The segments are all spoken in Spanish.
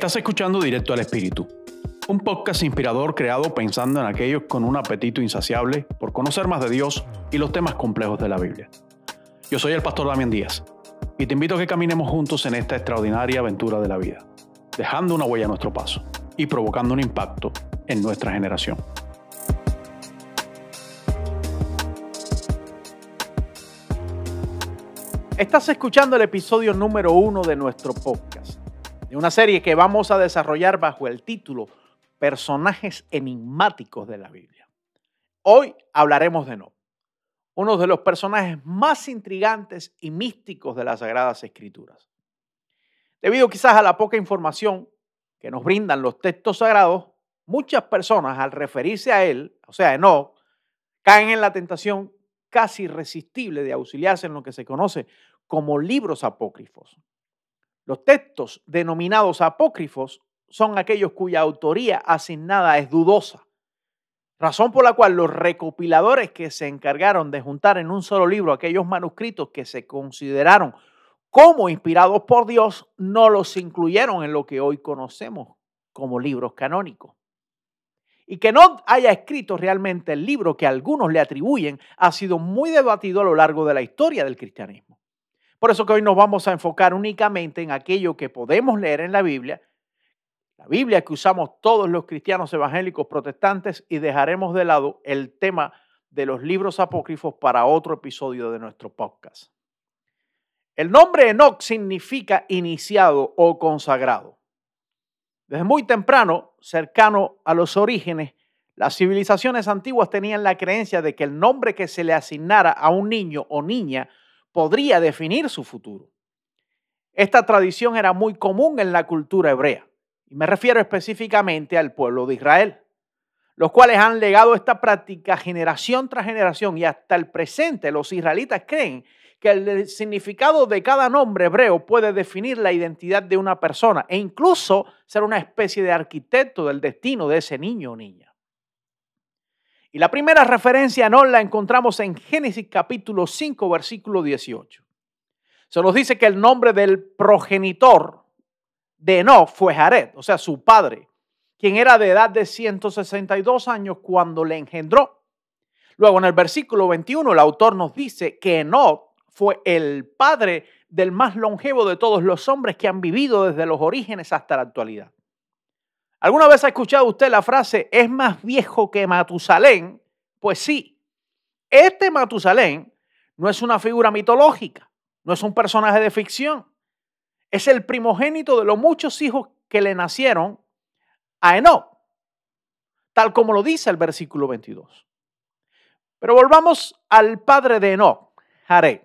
Estás escuchando Directo al Espíritu, un podcast inspirador creado pensando en aquellos con un apetito insaciable por conocer más de Dios y los temas complejos de la Biblia. Yo soy el pastor Damián Díaz y te invito a que caminemos juntos en esta extraordinaria aventura de la vida, dejando una huella a nuestro paso y provocando un impacto en nuestra generación. Estás escuchando el episodio número uno de nuestro podcast, de una serie que vamos a desarrollar bajo el título Personajes enigmáticos de la Biblia. Hoy hablaremos de No, uno de los personajes más intrigantes y místicos de las Sagradas Escrituras. Debido quizás a la poca información que nos brindan los textos sagrados, muchas personas al referirse a él, o sea, a Enoch, caen en la tentación casi irresistible de auxiliarse en lo que se conoce como libros apócrifos. Los textos denominados apócrifos son aquellos cuya autoría asignada es dudosa, razón por la cual los recopiladores que se encargaron de juntar en un solo libro aquellos manuscritos que se consideraron como inspirados por Dios no los incluyeron en lo que hoy conocemos como libros canónicos y que no haya escrito realmente el libro que algunos le atribuyen ha sido muy debatido a lo largo de la historia del cristianismo. Por eso que hoy nos vamos a enfocar únicamente en aquello que podemos leer en la Biblia, la Biblia que usamos todos los cristianos evangélicos protestantes y dejaremos de lado el tema de los libros apócrifos para otro episodio de nuestro podcast. El nombre Enoch significa iniciado o consagrado. Desde muy temprano, cercano a los orígenes, las civilizaciones antiguas tenían la creencia de que el nombre que se le asignara a un niño o niña podría definir su futuro. Esta tradición era muy común en la cultura hebrea, y me refiero específicamente al pueblo de Israel, los cuales han legado esta práctica generación tras generación y hasta el presente los israelitas creen que el significado de cada nombre hebreo puede definir la identidad de una persona e incluso ser una especie de arquitecto del destino de ese niño o niña. Y la primera referencia no la encontramos en Génesis capítulo 5, versículo 18. Se nos dice que el nombre del progenitor de Enoch fue Jared, o sea, su padre, quien era de edad de 162 años cuando le engendró. Luego en el versículo 21 el autor nos dice que Enoch fue el padre del más longevo de todos los hombres que han vivido desde los orígenes hasta la actualidad. ¿Alguna vez ha escuchado usted la frase, es más viejo que Matusalén? Pues sí, este Matusalén no es una figura mitológica, no es un personaje de ficción, es el primogénito de los muchos hijos que le nacieron a Enoch, tal como lo dice el versículo 22. Pero volvamos al padre de Enoch, Jared.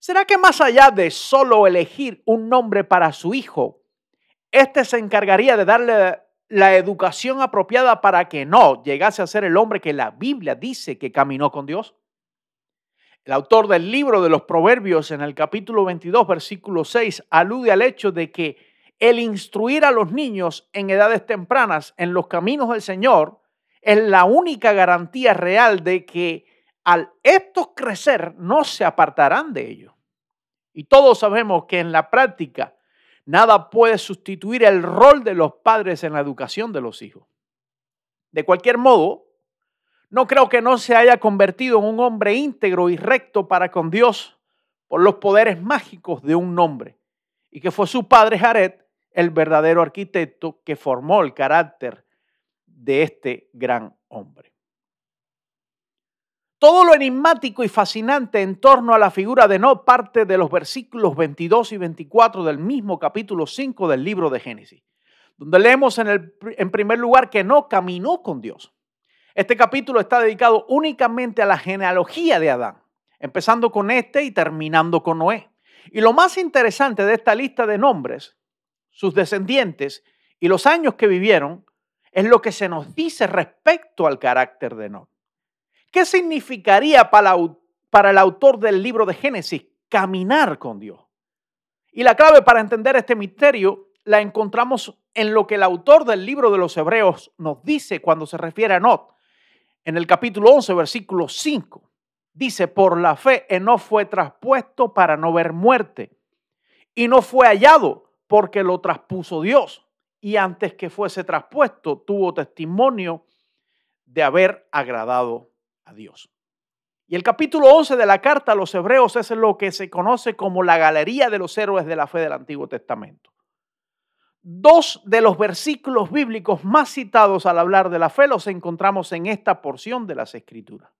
¿Será que más allá de solo elegir un nombre para su hijo, éste se encargaría de darle la educación apropiada para que no llegase a ser el hombre que la Biblia dice que caminó con Dios? El autor del libro de los Proverbios en el capítulo 22, versículo 6, alude al hecho de que el instruir a los niños en edades tempranas en los caminos del Señor es la única garantía real de que al estos crecer no se apartarán de ello. Y todos sabemos que en la práctica nada puede sustituir el rol de los padres en la educación de los hijos. De cualquier modo, no creo que no se haya convertido en un hombre íntegro y recto para con Dios por los poderes mágicos de un nombre, y que fue su padre Jared el verdadero arquitecto que formó el carácter de este gran hombre. Todo lo enigmático y fascinante en torno a la figura de No parte de los versículos 22 y 24 del mismo capítulo 5 del libro de Génesis, donde leemos en, el, en primer lugar que No caminó con Dios. Este capítulo está dedicado únicamente a la genealogía de Adán, empezando con este y terminando con Noé. Y lo más interesante de esta lista de nombres, sus descendientes y los años que vivieron, es lo que se nos dice respecto al carácter de Noé. ¿Qué significaría para, el autor del libro de Génesis caminar con Dios? Y la clave para entender este misterio la encontramos en lo que el autor del libro de los Hebreos nos dice cuando se refiere a Enoch. En el capítulo 11, versículo 5, dice, por la fe Enoch fue traspuesto para no ver muerte y no fue hallado porque lo traspuso Dios. Y antes que fuese traspuesto, tuvo testimonio de haber agradado a Dios. Y el capítulo 11 de la carta a los hebreos es lo que se conoce como la galería de los héroes de la fe del Antiguo Testamento. Dos de los versículos bíblicos más citados al hablar de la fe los encontramos en esta porción de las Escrituras.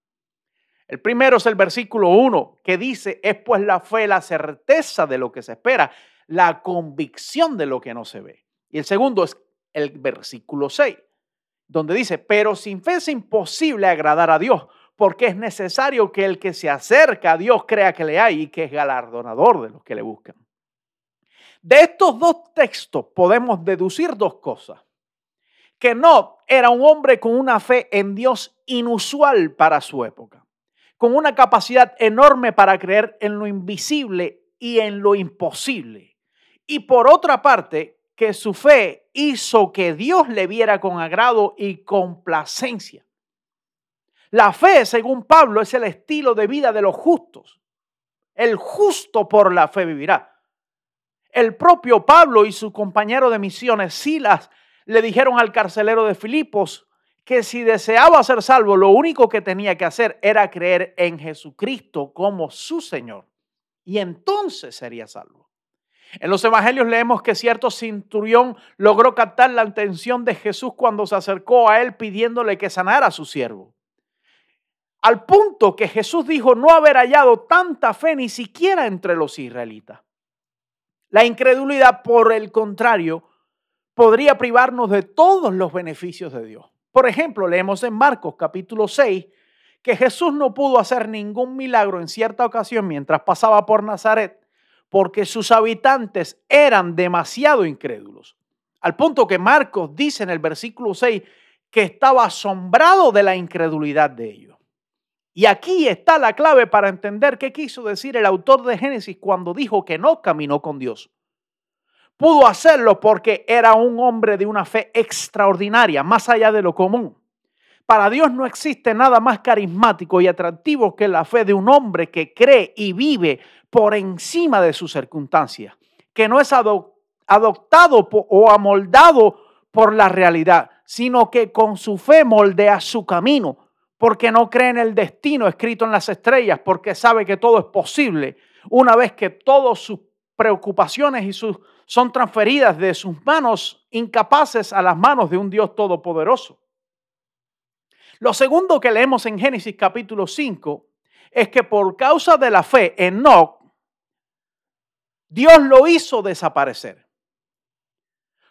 El primero es el versículo 1 que dice, es pues la fe la certeza de lo que se espera, la convicción de lo que no se ve. Y el segundo es el versículo 6, donde dice, pero sin fe es imposible agradar a Dios, porque es necesario que el que se acerca a Dios crea que le hay y que es galardonador de los que le buscan. De estos dos textos podemos deducir dos cosas. Que no era un hombre con una fe en Dios inusual para su época, con una capacidad enorme para creer en lo invisible y en lo imposible. Y por otra parte, que su fe hizo que Dios le viera con agrado y complacencia. La fe, según Pablo, es el estilo de vida de los justos. El justo por la fe vivirá. El propio Pablo y su compañero de misiones, Silas, le dijeron al carcelero de Filipos que si deseaba ser salvo, lo único que tenía que hacer era creer en Jesucristo como su Señor. Y entonces sería salvo. En los evangelios leemos que cierto centurión logró captar la atención de Jesús cuando se acercó a él pidiéndole que sanara a su siervo. Al punto que Jesús dijo no haber hallado tanta fe ni siquiera entre los israelitas. La incredulidad, por el contrario, podría privarnos de todos los beneficios de Dios. Por ejemplo, leemos en Marcos capítulo 6 que Jesús no pudo hacer ningún milagro en cierta ocasión mientras pasaba por Nazaret porque sus habitantes eran demasiado incrédulos. Al punto que Marcos dice en el versículo 6 que estaba asombrado de la incredulidad de ellos. Y aquí está la clave para entender qué quiso decir el autor de Génesis cuando dijo que no caminó con Dios. Pudo hacerlo porque era un hombre de una fe extraordinaria, más allá de lo común. Para Dios no existe nada más carismático y atractivo que la fe de un hombre que cree y vive por encima de sus circunstancias, que no es adoptado o amoldado por la realidad, sino que con su fe moldea su camino, porque no cree en el destino escrito en las estrellas, porque sabe que todo es posible una vez que todas sus preocupaciones y sus, son transferidas de sus manos incapaces a las manos de un Dios todopoderoso. Lo segundo que leemos en Génesis capítulo 5 es que por causa de la fe, en Enoch, Dios lo hizo desaparecer.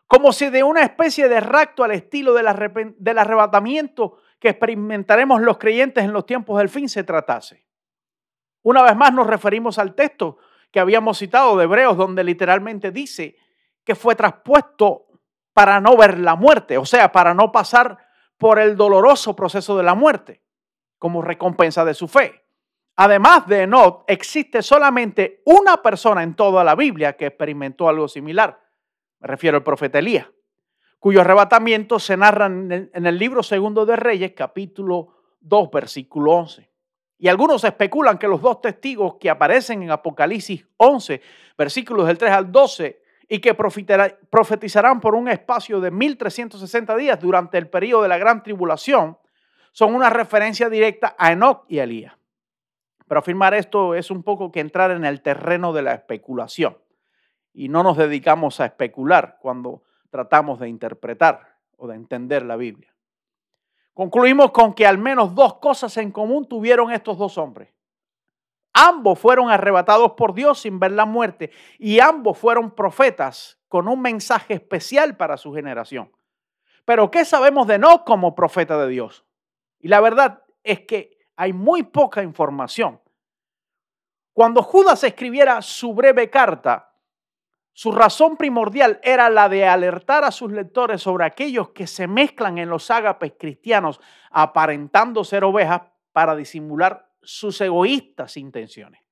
Como si de una especie de rapto al estilo del arrebatamiento que experimentaremos los creyentes en los tiempos del fin se tratase. Una vez más nos referimos al texto que habíamos citado de Hebreos, donde literalmente dice que fue traspuesto para no ver la muerte, o sea, para no pasar por el doloroso proceso de la muerte, como recompensa de su fe. Además de Enoch, existe solamente una persona en toda la Biblia que experimentó algo similar. Me refiero al profeta Elías cuyo arrebatamiento se narra en el libro segundo de Reyes, capítulo 2, versículo 11. Y algunos especulan que los dos testigos que aparecen en Apocalipsis 11, versículos del 3 al 12, y que profetizarán por un espacio de 1360 días durante el periodo de la gran tribulación, son una referencia directa a Enoch y Elías. Pero afirmar esto es un poco que entrar en el terreno de la especulación. Y no nos dedicamos a especular cuando tratamos de interpretar o de entender la Biblia. Concluimos con que al menos dos cosas en común tuvieron estos dos hombres. Ambos fueron arrebatados por Dios sin ver la muerte y ambos fueron profetas con un mensaje especial para su generación. Pero ¿qué sabemos de no como profeta de Dios? Y la verdad es que hay muy poca información. Cuando Judas escribiera su breve carta, su razón primordial era la de alertar a sus lectores sobre aquellos que se mezclan en los ágapes cristianos aparentando ser ovejas para disimular sus egoístas intenciones.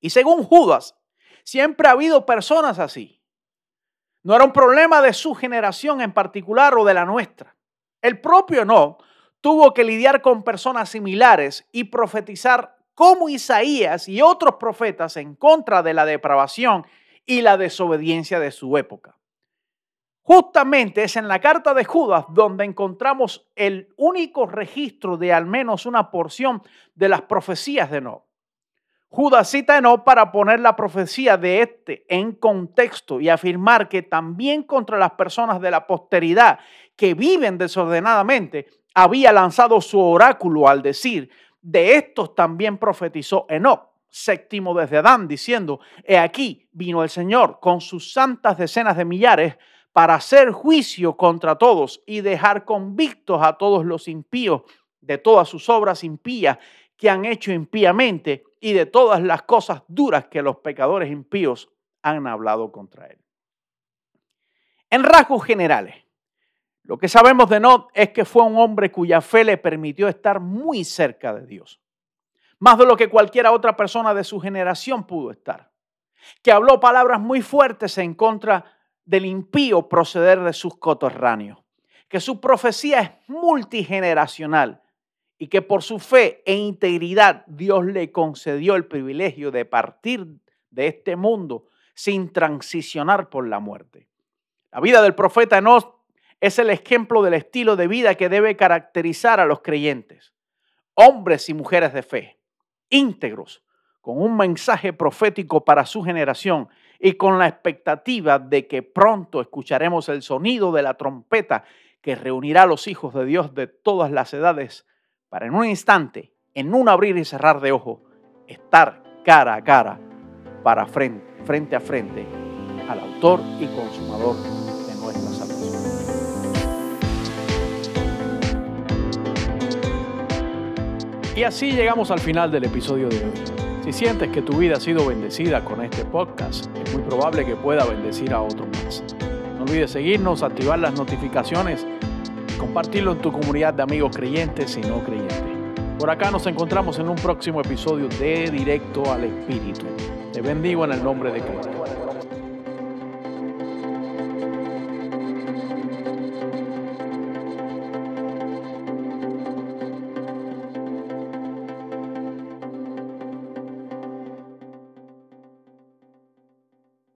Y según Judas, siempre ha habido personas así. No era un problema de su generación en particular o de la nuestra. El propio no tuvo que lidiar con personas similares y profetizar como Isaías y otros profetas en contra de la depravación y la desobediencia de su época. Justamente es en la carta de Judas donde encontramos el único registro de al menos una porción de las profecías de Enoch. Judas cita a Enoch para poner la profecía de este en contexto y afirmar que también contra las personas de la posteridad que viven desordenadamente había lanzado su oráculo al decir, de estos también profetizó Enoch, séptimo desde Adán, diciendo, he aquí vino el Señor con sus santas decenas de millares para hacer juicio contra todos y dejar convictos a todos los impíos de todas sus obras impías que han hecho impíamente y de todas las cosas duras que los pecadores impíos han hablado contra él. En rasgos generales, lo que sabemos de Not es que fue un hombre cuya fe le permitió estar muy cerca de Dios, más de lo que cualquiera otra persona de su generación pudo estar, que habló palabras muy fuertes en contra del impío proceder de sus cotorráneos, que su profecía es multigeneracional y que por su fe e integridad Dios le concedió el privilegio de partir de este mundo sin transicionar por la muerte. La vida del profeta Enos es el ejemplo del estilo de vida que debe caracterizar a los creyentes, hombres y mujeres de fe, íntegros, con un mensaje profético para su generación y con la expectativa de que pronto escucharemos el sonido de la trompeta que reunirá a los hijos de Dios de todas las edades para en un instante, en un abrir y cerrar de ojos, estar cara a cara, para frente, frente a frente al autor y consumador Y así llegamos al final del episodio de hoy. Si sientes que tu vida ha sido bendecida con este podcast, es muy probable que pueda bendecir a otros más. No olvides seguirnos, activar las notificaciones compartirlo en tu comunidad de amigos creyentes y no creyentes. Por acá nos encontramos en un próximo episodio de Directo al Espíritu. Te bendigo en el nombre de Cristo.